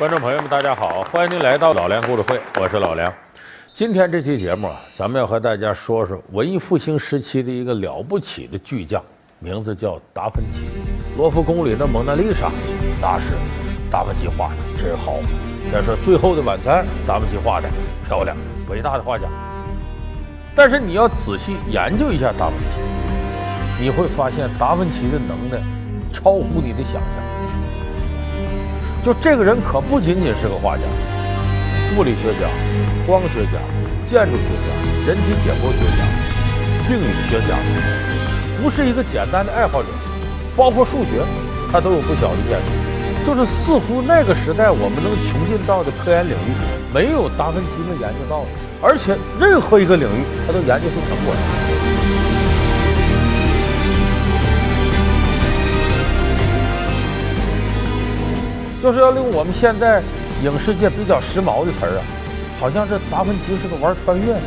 观众朋友们，大家好，欢迎您来到老梁故事会，我是老梁。今天这期节目啊，咱们要和大家说说文艺复兴时期的一个了不起的巨匠，名字叫达芬奇。罗浮宫里的蒙娜丽莎，那是达芬奇画的，真好。再说《最后的晚餐》，达芬奇画的漂亮，伟大的画家。但是你要仔细研究一下达芬奇，你会发现达芬奇的能耐超乎你的想象。就这个人可不仅仅是个画家，物理学家、光学家、建筑学家、人体解剖学家、病理学家，不是一个简单的爱好者，包括数学，他都有不小的建树。就是似乎那个时代我们能穷尽到的科研领域，没有达芬奇能研究到的，而且任何一个领域他都研究出成果来。就是要用我们现在影视界比较时髦的词儿啊，好像这达芬奇是个玩穿越的，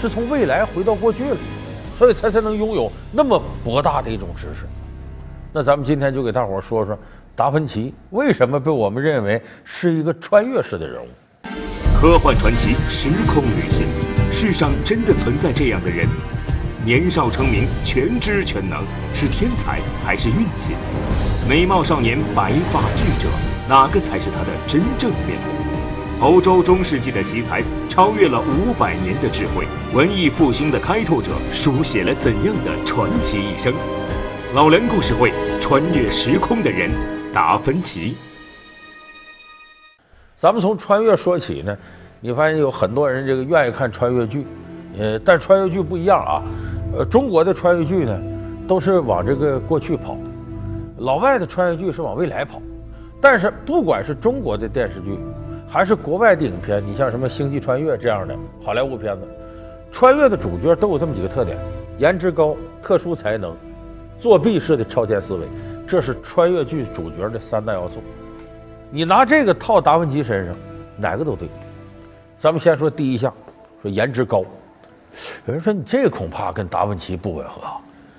是从未来回到过去了，所以他才能拥有那么博大的一种知识。那咱们今天就给大伙儿说说。达芬奇为什么被我们认为是一个穿越式的人物？科幻传奇，时空旅行，世上真的存在这样的人？年少成名，全知全能，是天才还是运气？美貌少年，白发智者，哪个才是他的真正面目？欧洲中世纪的奇才，超越了五百年的智慧，文艺复兴的开拓者，书写了怎样的传奇一生？老梁故事会，穿越时空的人。达芬奇，咱们从穿越说起呢，你发现有很多人这个愿意看穿越剧，呃，但穿越剧不一样啊，呃，中国的穿越剧呢都是往这个过去跑，老外的穿越剧是往未来跑。但是不管是中国的电视剧，还是国外的影片，你像什么《星际穿越》这样的好莱坞片子，穿越的主角都有这么几个特点：颜值高、特殊才能、作弊式的超前思维。这是穿越剧主角的三大要素，你拿这个套达芬奇身上，哪个都对。咱们先说第一项，说颜值高。有人说你这恐怕跟达芬奇不吻合。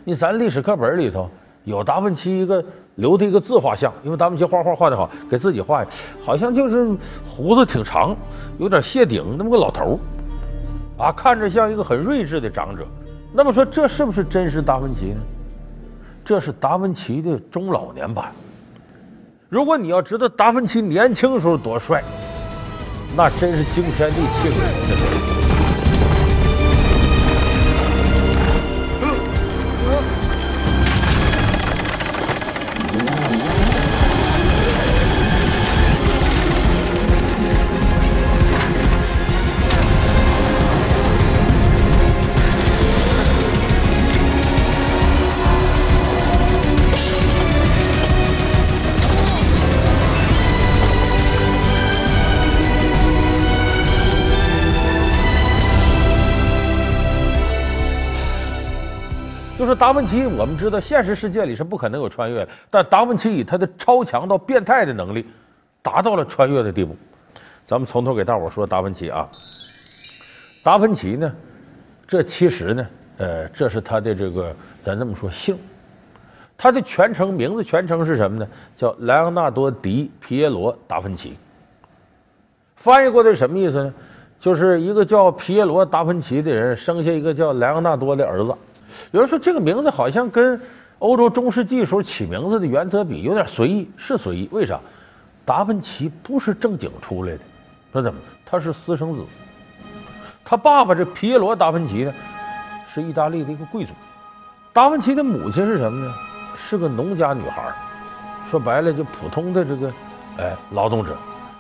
你咱历史课本里头有达芬奇一个留的一个自画像，因为达芬奇画画画的好，给自己画，好像就是胡子挺长，有点谢顶那么个老头啊，看着像一个很睿智的长者。那么说这是不是真实达芬奇呢？这是达芬奇的中老年版。如果你要知道达芬奇年轻时候多帅，那真是惊天地泣鬼神达芬奇，我们知道现实世界里是不可能有穿越的，但达芬奇以他的超强到变态的能力，达到了穿越的地步。咱们从头给大伙说达芬奇啊，达芬奇呢，这其实呢，呃，这是他的这个咱这么说姓，他的全称名字全称是什么呢？叫莱昂纳多·迪·皮耶罗·达芬奇。翻译过来什么意思呢？就是一个叫皮耶罗·达芬奇的人生下一个叫莱昂纳多的儿子。有人说这个名字好像跟欧洲中世纪时候起名字的原则比有点随意，是随意。为啥？达芬奇不是正经出来的，那怎么？他是私生子。他爸爸这皮耶罗·达芬奇呢，是意大利的一个贵族。达芬奇的母亲是什么呢？是个农家女孩，说白了就普通的这个哎劳动者，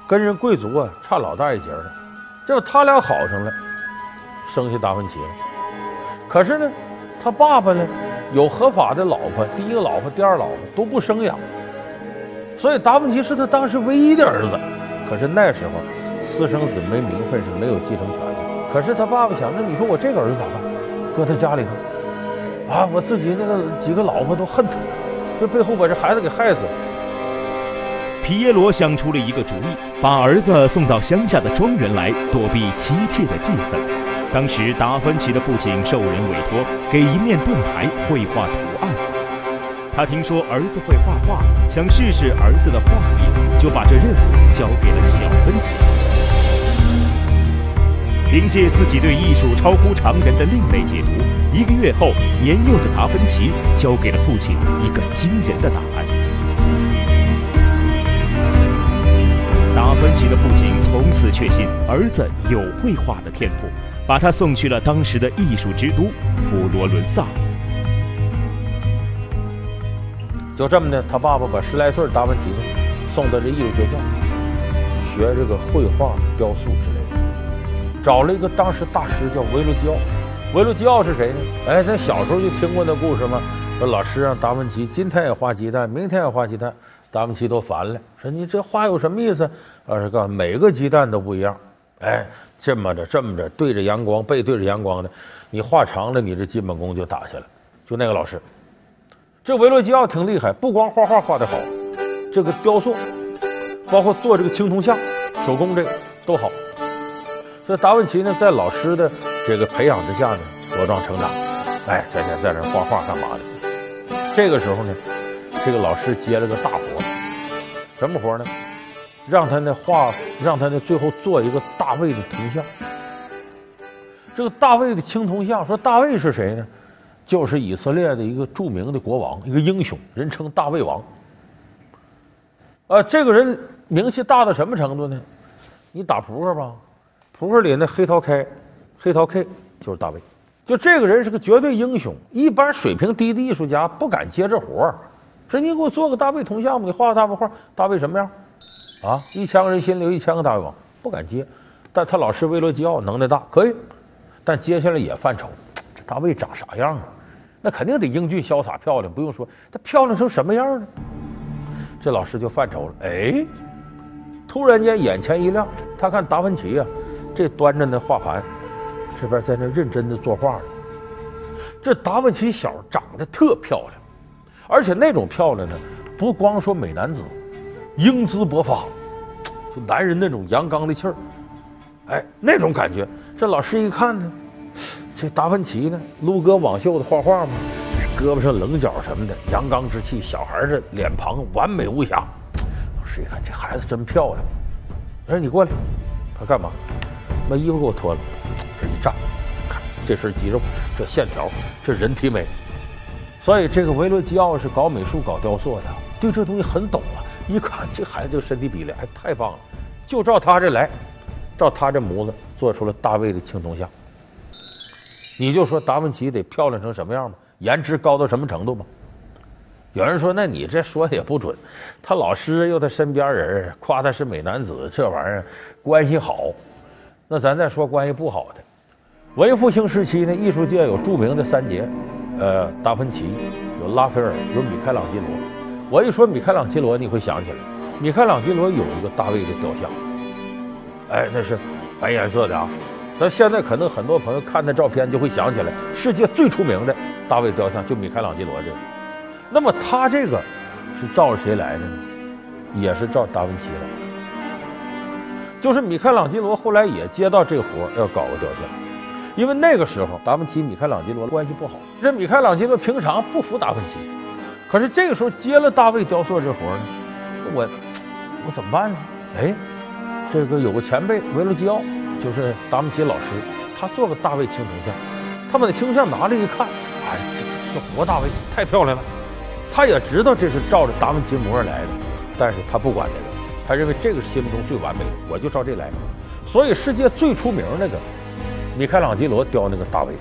跟人贵族啊差老大一截了。结果他俩好上了，生下达芬奇了。可是呢？他爸爸呢，有合法的老婆，第一个老婆、第二老婆都不生养，所以达芬奇是他当时唯一的儿子。可是那时候私生子没名分是没有继承权的。可是他爸爸想，那你说我这个儿子咋办？搁他家里头啊，我自己那个几个老婆都恨他，这背后把这孩子给害死了。皮耶罗想出了一个主意，把儿子送到乡下的庄园来，躲避妻妾的记恨。当时，达芬奇的父亲受人委托给一面盾牌绘画图案。他听说儿子会画画，想试试儿子的画艺。就把这任务交给了小芬奇。凭借自己对艺术超乎常人的另类解读，一个月后，年幼的达芬奇交给了父亲一个惊人的答案。达芬奇的父亲从此确信儿子有绘画的天赋，把他送去了当时的艺术之都佛罗伦萨。就这么的，他爸爸把十来岁达芬奇送到这艺术学校学这个绘画、雕塑之类的。找了一个当时大师叫维罗基奥，维罗基奥是谁呢？哎，咱小时候就听过那故事吗？说老师让达芬奇今天也画鸡蛋，明天也画鸡蛋，达芬奇都烦了，说你这画有什么意思？老师告诉每个鸡蛋都不一样，哎，这么着这么着，对着阳光，背对着阳光的，你画长了，你这基本功就打下来。就那个老师，这维罗基奥挺厉害，不光画画画的好，这个雕塑，包括做这个青铜像，手工这个都好。这达芬奇呢，在老师的这个培养之下呢，茁壮成长。哎，天天在那画画干嘛的？这个时候呢，这个老师接了个大活，什么活呢？让他那画，让他那最后做一个大卫的铜像。这个大卫的青铜像，说大卫是谁呢？就是以色列的一个著名的国王，一个英雄，人称大卫王。啊，这个人名气大到什么程度呢？你打扑克吧。扑克里那黑桃 K，黑桃 K 就是大卫。就这个人是个绝对英雄，一般水平低的艺术家不敢接这活儿。说你给我做个大卫铜像吧，你画个大卫画，大卫什么样？啊，一千个人心里有一千个大卫王，不敢接。但他老师维罗基奥能耐大，可以。但接下来也犯愁，这大卫长啥样啊？那肯定得英俊潇洒漂亮，不用说，他漂亮成什么样呢？这老师就犯愁了。哎，突然间眼前一亮，他看达芬奇呀。这端着那画盘，这边在那认真的作画呢。这达芬奇小长得特漂亮，而且那种漂亮呢，不光说美男子，英姿勃发，就男人那种阳刚的气儿。哎，那种感觉。这老师一看呢，这达芬奇呢，撸哥网袖子画画嘛，胳膊上棱角什么的，阳刚之气，小孩的脸庞完美无瑕。老师一看，这孩子真漂亮。说，你过来，他干嘛？把衣服给我脱了，这一站，看这身肌肉，这线条，这人体美。所以这个维罗基奥是搞美术、搞雕塑的，对这东西很懂啊。一看这孩子这身体比例还太棒了，就照他这来，照他这模子做出了大卫的青铜像。你就说达芬奇得漂亮成什么样吧，颜值高到什么程度吧？有人说，那你这说也不准。他老师又他身边人夸他是美男子，这玩意儿关系好。那咱再说关系不好的，文艺复兴时期呢，艺术界有著名的三杰，呃，达芬奇，有拉斐尔，有米开朗基罗。我一说米开朗基罗，你会想起来，米开朗基罗有一个大卫的雕像，哎，那是白颜色的啊。咱现在可能很多朋友看那照片就会想起来，世界最出名的大卫雕像就米开朗基罗这个。那么他这个是照着谁来的呢？也是照达芬奇来。就是米开朗基罗后来也接到这活要搞个雕像，因为那个时候达芬奇、米开朗基罗关系不好。这米开朗基罗平常不服达芬奇，可是这个时候接了大卫雕塑这活呢，我我怎么办呢？哎，这个有个前辈维罗基奥，就是达芬奇老师，他做个大卫青铜像，他把那青铜像拿来一看，哎，这这活大卫太漂亮了。他也知道这是照着达芬奇模样来的，但是他不管这个。他认为这个是心目中最完美的，我就照这来。所以世界最出名那个米开朗基罗雕那个大卫，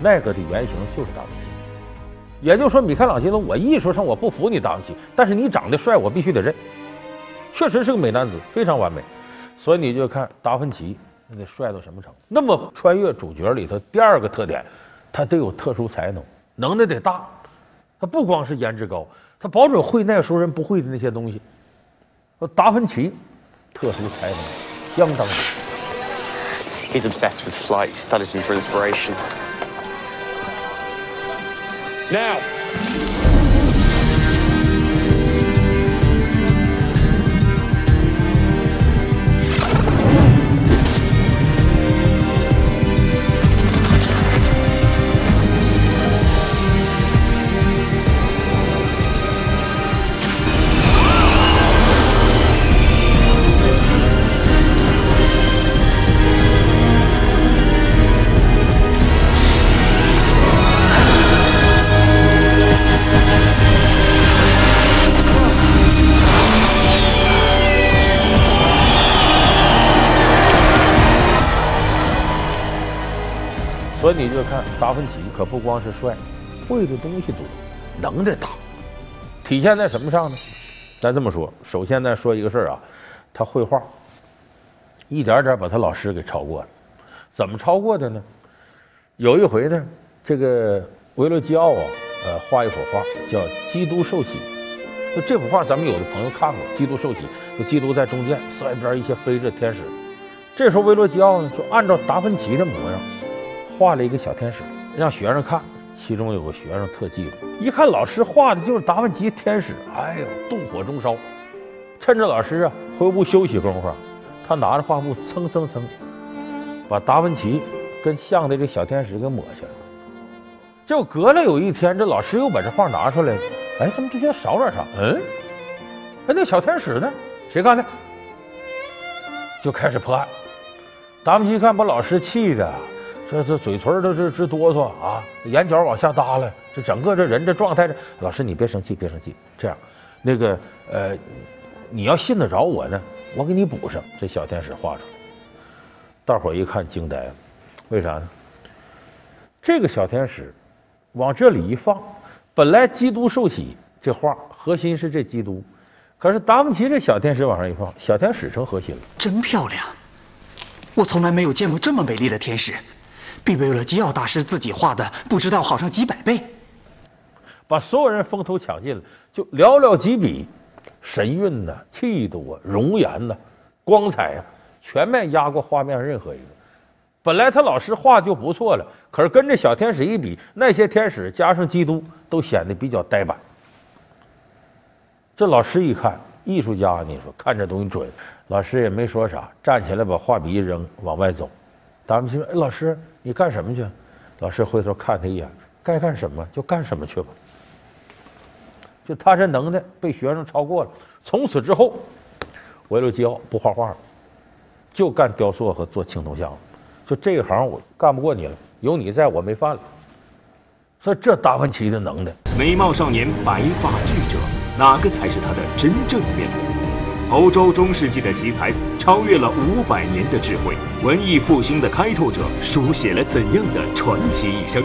那个的原型就是大卫。也就是说，米开朗基罗，我艺术上我不服你达芬奇，但是你长得帅，我必须得认。确实是个美男子，非常完美。所以你就看达芬奇那得帅到什么程度。那么穿越主角里头第二个特点，他得有特殊才能，能耐得大。他不光是颜值高，他保准会那时候人不会的那些东西。说达芬奇特殊才能相当。He's obsessed with flight. Studies them for inspiration. Now. 所以你就看达芬奇可不光是帅，会的东西多，能耐大。体现在什么上呢？咱这么说，首先咱说一个事儿啊，他绘画，一点点把他老师给超过了。怎么超过的呢？有一回呢，这个维罗基奥啊，呃，画一幅画叫《基督受洗》。就这幅画，咱们有的朋友看过，《基督受洗》，就基督在中间，四外边一些飞着天使。这时候维罗基奥呢，就按照达芬奇的模样画了一个小天使，让学生看。其中有个学生特记得，一看老师画的就是达芬奇天使，哎呦，怒火中烧。趁着老师啊回屋休息功夫，他拿着画布蹭蹭蹭，把达芬奇跟像的这小天使给抹下来。就隔了有一天，这老师又把这画拿出来，哎，怎么这些少点啥？嗯，哎，那小天使呢？谁干的？就开始破案。达芬奇一看，把老师气的。这这嘴唇都这直哆嗦啊，眼角往下耷拉，这整个这人这状态，老师你别生气，别生气，这样，那个呃，你要信得着我呢，我给你补上。这小天使画出来，大伙一看惊呆了，为啥呢？这个小天使往这里一放，本来基督受洗这画核心是这基督，可是达芬奇这小天使往上一放，小天使成核心了，真漂亮！我从来没有见过这么美丽的天使。比维勒基奥大师自己画的不知道好上几百倍，把所有人风头抢尽了，就寥寥几笔，神韵呐、气度啊、容颜呐、光彩啊，全面压过画面任何一个。本来他老师画就不错了，可是跟这小天使一比，那些天使加上基督都显得比较呆板。这老师一看，艺术家，你说看这东西准，老师也没说啥，站起来把画笔一扔，往外走。达芬奇说：“哎，老师，你干什么去？”老师回头看他一眼，该干什么就干什么去吧。就他这能耐被学生超过了，从此之后，维罗基奥不画画了，就干雕塑和做青铜像。就这一行我干不过你了，有你在我没饭了。所以这达芬奇的能耐，美貌少年，白发智者，哪个才是他的真正面目？欧洲中世纪的奇才超越了五百年的智慧，文艺复兴的开拓者书写了怎样的传奇一生？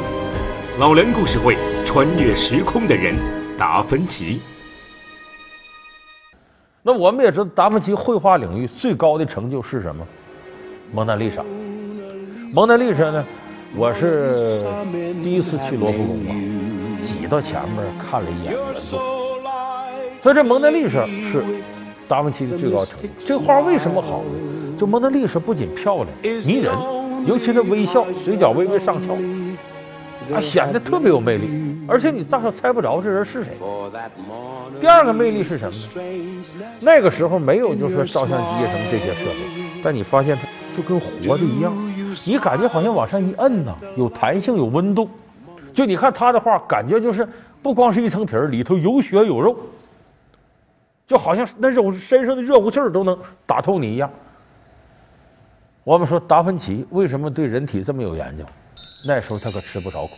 老梁故事会，穿越时空的人，达芬奇。那我们也知道，达芬奇绘画领域最高的成就是什么？蒙娜丽莎。蒙娜丽莎呢？我是第一次去罗浮宫啊，挤到前面看了一眼原作。所以这蒙娜丽莎是。达芬奇的最高成就，这画为什么好呢？就蒙娜丽莎不仅漂亮、迷人，尤其那微笑，嘴角微微上翘，啊，显得特别有魅力。而且你大少猜不着这人是谁。第二个魅力是什么？那个时候没有，就是说照相机什么这些设备，但你发现它就跟活的一样，你感觉好像往上一摁呐，有弹性、有温度。就你看他的画，感觉就是不光是一层皮儿，里头有血有肉。就好像那肉身上的热乎气儿都能打透你一样。我们说达芬奇为什么对人体这么有研究？那时候他可吃不少苦，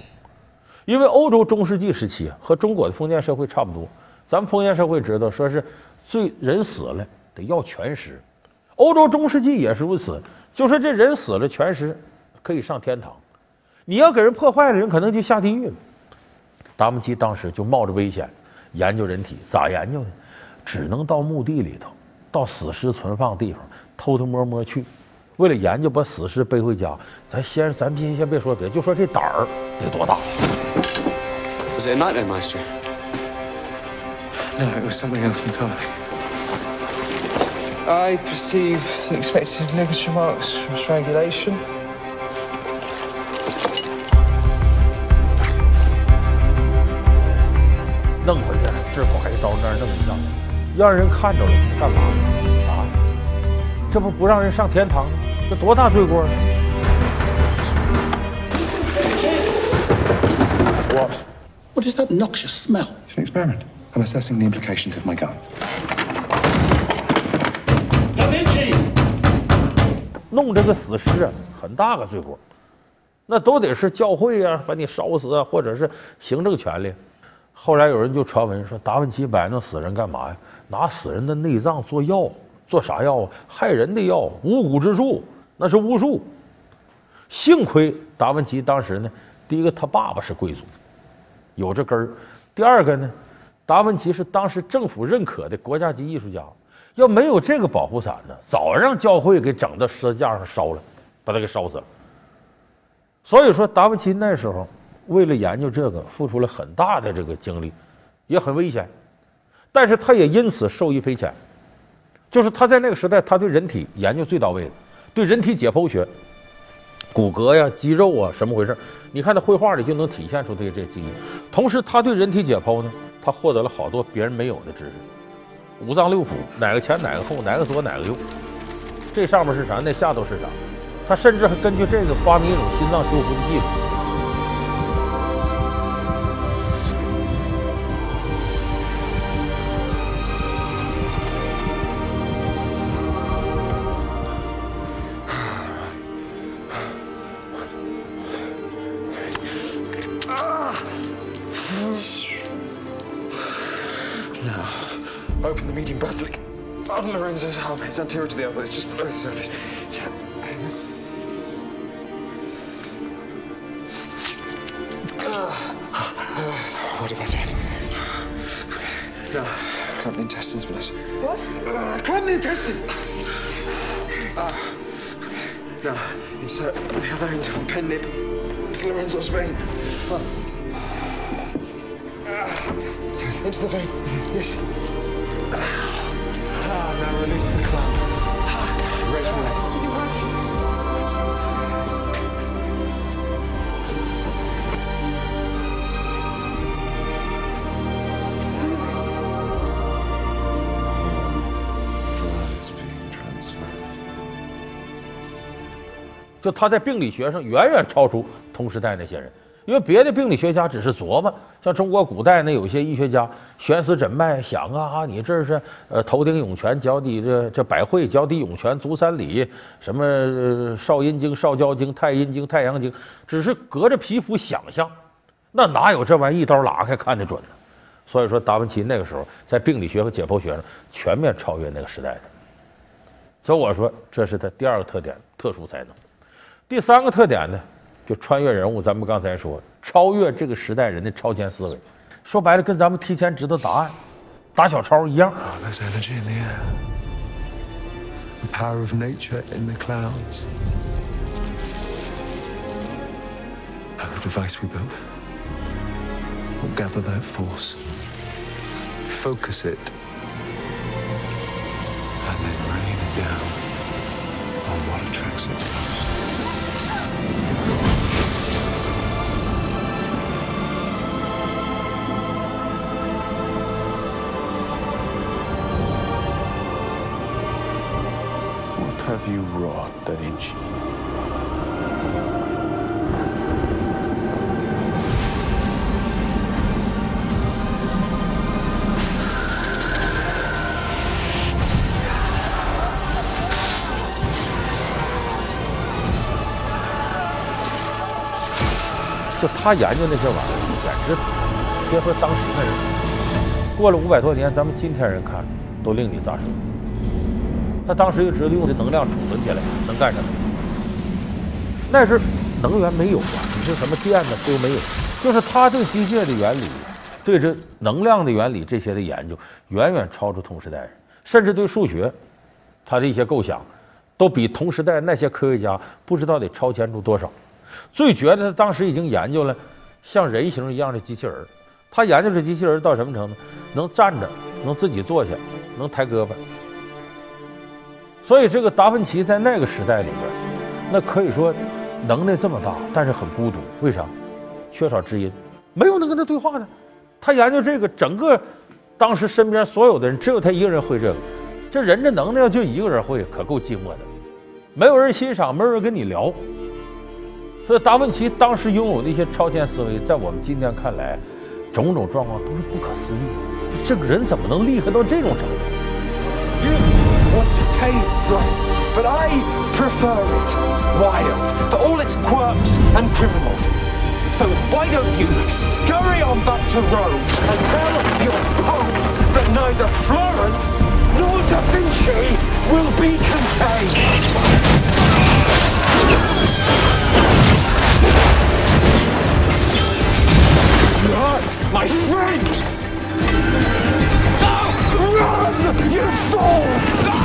因为欧洲中世纪时期和中国的封建社会差不多。咱们封建社会知道，说是最人死了得要全尸，欧洲中世纪也是如此。就说这人死了全尸可以上天堂，你要给人破坏了，人可能就下地狱了。达芬奇当时就冒着危险研究人体，咋研究呢？只能到墓地里头，到死尸存放地方，偷偷摸摸去，为了研究把死尸背回家。咱先，咱先先别说别，就说这胆儿得多大。Was it a nightmare, Master? No, it was something else entirely. I perceive the expected negative marks from strangulation. 弄回去，这拐刀那儿弄一下，让人看着了，干嘛啊？这不不让人上天堂吗？这多大罪过呢？What? What is that noxious smell? It's an experiment. I'm assessing the implications of my guns. Da Vinci. 弄这个死尸啊，很大个罪过，那都得是教会啊，把你烧死啊，或者是行政权力。后来有人就传闻说，达芬奇摆弄死人干嘛呀？拿死人的内脏做药，做啥药啊？害人的药，巫蛊之术，那是巫术。幸亏达芬奇当时呢，第一个他爸爸是贵族，有这根儿；第二个呢，达芬奇是当时政府认可的国家级艺术家。要没有这个保护伞呢，早让教会给整到十字架上烧了，把他给烧死了。所以说，达芬奇那时候为了研究这个，付出了很大的这个精力，也很危险。但是他也因此受益匪浅，就是他在那个时代，他对人体研究最到位的，对人体解剖学、骨骼呀、肌肉啊，什么回事？你看他绘画里就能体现出这这基因。同时，他对人体解剖呢，他获得了好多别人没有的知识。五脏六腑哪个前哪个后哪个左哪个右，这上面是啥，那下头是啥？他甚至还根据这个发明一种心脏修复的技术。Open the median basilic. On Lorenzo's arm. It's anterior to the elbow. It's just below the surface. Uh, what about that? No. Clamp the intestines, please. What? Uh, clamp the intestines! Uh, no. Insert the other end of the pen nib. It's Lorenzo's vein. Uh, into the vein. Yes. 就他在病理学上远远超出同时代那些人，因为别的病理学家只是琢磨，像中国古代那有些医学家悬丝诊脉，想啊啊，你这是呃头顶涌泉，脚底这这百会，脚底涌泉足三里，什么少阴经、少焦经、太阴经、太阳经，只是隔着皮肤想象，那哪有这玩意一刀拉开看得准呢？所以说，达芬奇那个时候在病理学和解剖学上全面超越那个时代的。所以我说，这是他第二个特点，特殊才能。第三个特点呢，就穿越人物。咱们刚才说，超越这个时代人的超前思维，说白了，跟咱们提前知道答案、打小抄一样。Oh, there's energy in have you wrought, Da Vinci? 就他研究那些玩意儿，简直别说当时的人，过了五百多年，咱们今天人看都令你咋舌。他当时就知道用这能量储存起来能干什么。那时能源没有啊，你说什么电呢都没有，就是他对机械的原理、对这能量的原理这些的研究，远远超出同时代人，甚至对数学，他的一些构想，都比同时代那些科学家不知道得超前出多少。最绝的，他当时已经研究了像人形一样的机器人。他研究这机器人到什么程度？能站着，能自己坐下，能抬胳膊。所以，这个达芬奇在那个时代里边，那可以说能耐这么大，但是很孤独。为啥？缺少知音，没有能跟他对话的。他研究这个，整个当时身边所有的人，只有他一个人会这个。这人这能耐就一个人会，可够寂寞的。没有人欣赏，没有人跟你聊。所以，达芬奇当时拥有的一些超前思维，在我们今天看来，种种状况都是不可思议。这个人怎么能厉害到这种程度？want to tame rights, but I prefer it wild, for all its quirks and criminals. So why don't you scurry on back to Rome and tell your Pope that neither Florence nor Da Vinci will be contained. My friend! Run, you fool!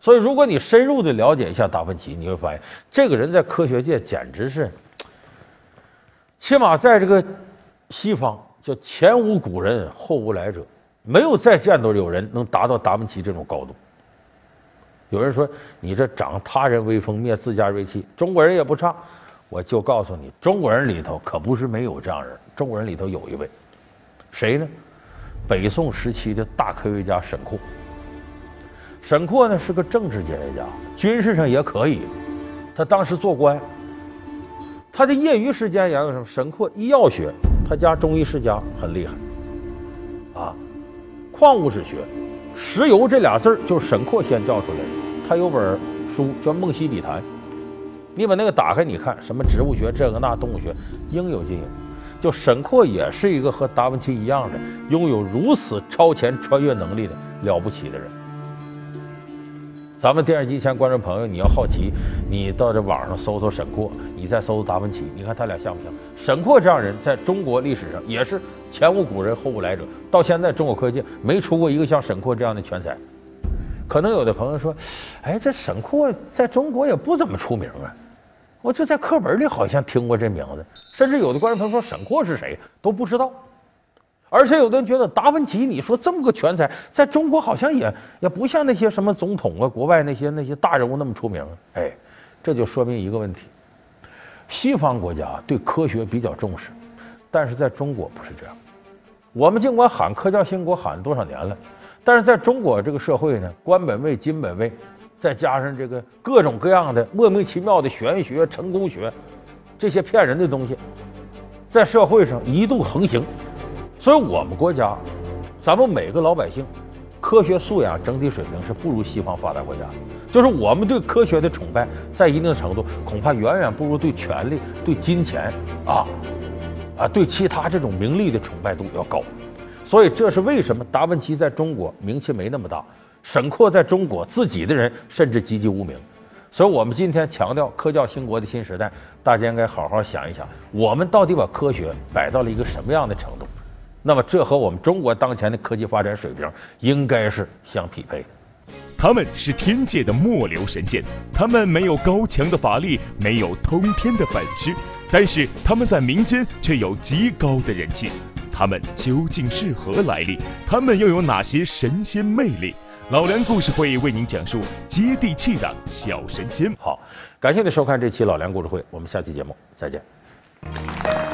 所以，如果你深入的了解一下达芬奇，你会发现这个人在科学界简直是，起码在这个西方叫前无古人后无来者，没有再见到有人能达到达芬奇这种高度。有人说你这长他人威风灭自家锐气，中国人也不差。我就告诉你，中国人里头可不是没有这样人，中国人里头有一位，谁呢？北宋时期的大科学家沈括。沈括呢是个政治哲学家，军事上也可以。他当时做官，他的业余时间研究什么？沈括医药学，他家中医世家很厉害啊。矿物质学，石油这俩字儿就是沈括先叫出来的。他有本书叫《梦溪笔谈》，你把那个打开，你看什么植物学这个那，动物学应有尽有。就沈括也是一个和达芬奇一样的，拥有如此超前穿越能力的了不起的人。咱们电视机前观众朋友，你要好奇，你到这网上搜搜沈括，你再搜搜达芬奇，你看他俩像不像？沈括这样人在中国历史上也是前无古人后无来者，到现在中国科技没出过一个像沈括这样的全才。可能有的朋友说，哎，这沈括在中国也不怎么出名啊，我就在课本里好像听过这名字，甚至有的观众朋友说沈括是谁都不知道。而且有的人觉得达芬奇，你说这么个全才，在中国好像也也不像那些什么总统啊，国外那些那些大人物那么出名。哎，这就说明一个问题：西方国家对科学比较重视，但是在中国不是这样。我们尽管喊科教兴国喊了多少年了，但是在中国这个社会呢，官本位、金本位，再加上这个各种各样的莫名其妙的玄学、成功学这些骗人的东西，在社会上一度横行。所以我们国家，咱们每个老百姓，科学素养整体水平是不如西方发达国家。就是我们对科学的崇拜，在一定程度恐怕远远不如对权力、对金钱啊啊对其他这种名利的崇拜度要高。所以这是为什么达芬奇在中国名气没那么大，沈括在中国自己的人甚至籍籍无名。所以我们今天强调科教兴国的新时代，大家应该好好想一想，我们到底把科学摆到了一个什么样的程度？那么，这和我们中国当前的科技发展水平应该是相匹配的。他们是天界的末流神仙，他们没有高强的法力，没有通天的本事，但是他们在民间却有极高的人气。他们究竟是何来历？他们又有哪些神仙魅力？老梁故事会为您讲述接地气的小神仙。好，感谢您收看这期老梁故事会，我们下期节目再见。